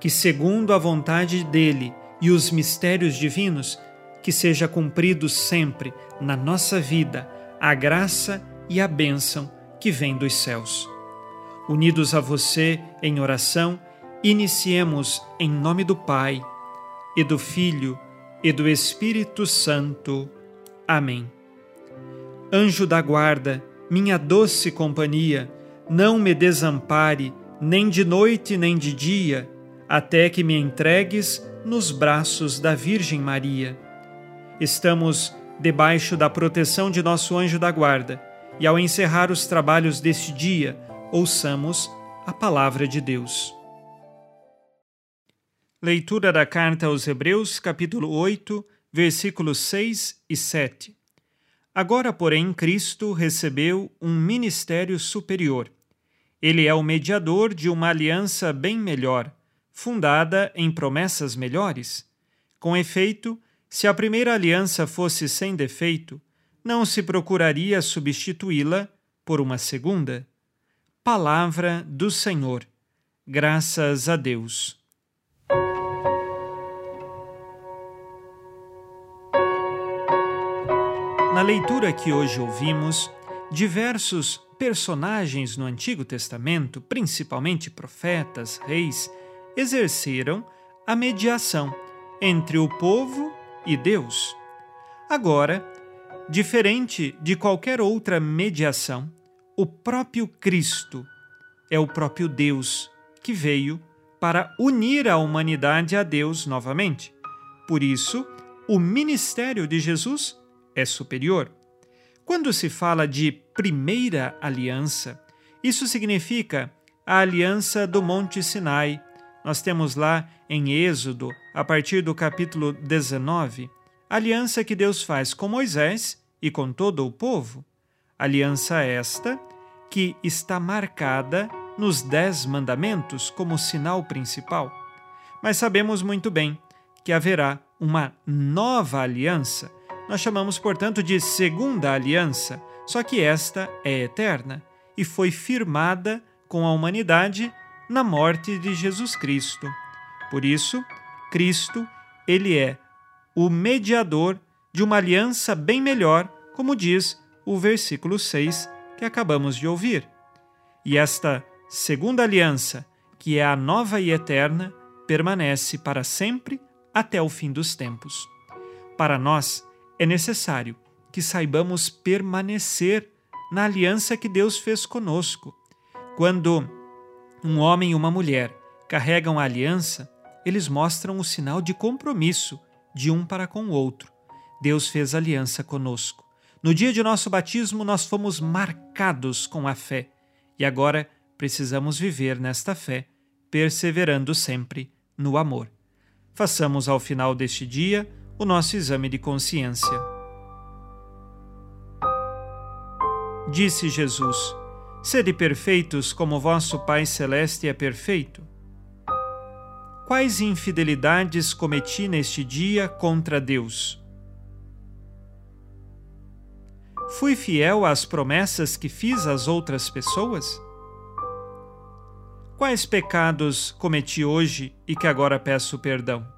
que, segundo a vontade dele e os mistérios divinos, que seja cumprido sempre na nossa vida a graça e a bênção que vem dos céus. Unidos a você em oração, iniciemos em nome do Pai, e do Filho, e do Espírito Santo. Amém. Anjo da guarda, minha doce companhia, não me desampare, nem de noite nem de dia, até que me entregues nos braços da Virgem Maria. Estamos debaixo da proteção de nosso anjo da guarda, e ao encerrar os trabalhos deste dia, ouçamos a palavra de Deus. Leitura da carta aos Hebreus, capítulo 8, versículos 6 e 7. Agora, porém, Cristo recebeu um ministério superior. Ele é o mediador de uma aliança bem melhor, fundada em promessas melhores. Com efeito, se a primeira aliança fosse sem defeito, não se procuraria substituí-la por uma segunda. Palavra do Senhor. Graças a Deus. Na leitura que hoje ouvimos, diversos personagens no Antigo Testamento, principalmente profetas, reis, exerceram a mediação entre o povo e Deus. Agora, diferente de qualquer outra mediação, o próprio Cristo é o próprio Deus que veio para unir a humanidade a Deus novamente. Por isso, o ministério de Jesus é superior. Quando se fala de primeira aliança, isso significa a aliança do Monte Sinai. Nós temos lá em Êxodo, a partir do capítulo 19, a aliança que Deus faz com Moisés e com todo o povo. Aliança esta que está marcada nos Dez Mandamentos como sinal principal. Mas sabemos muito bem que haverá uma nova aliança nós chamamos, portanto, de segunda aliança, só que esta é eterna e foi firmada com a humanidade na morte de Jesus Cristo. Por isso, Cristo, ele é o mediador de uma aliança bem melhor, como diz o versículo 6 que acabamos de ouvir. E esta segunda aliança, que é a nova e eterna, permanece para sempre até o fim dos tempos. Para nós, é necessário que saibamos permanecer na aliança que Deus fez conosco. Quando um homem e uma mulher carregam a aliança, eles mostram o sinal de compromisso de um para com o outro. Deus fez aliança conosco. No dia de nosso batismo, nós fomos marcados com a fé e agora precisamos viver nesta fé, perseverando sempre no amor. Façamos ao final deste dia o nosso exame de consciência. Disse Jesus: Sede perfeitos como vosso Pai Celeste é perfeito. Quais infidelidades cometi neste dia contra Deus? Fui fiel às promessas que fiz às outras pessoas? Quais pecados cometi hoje e que agora peço perdão?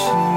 watching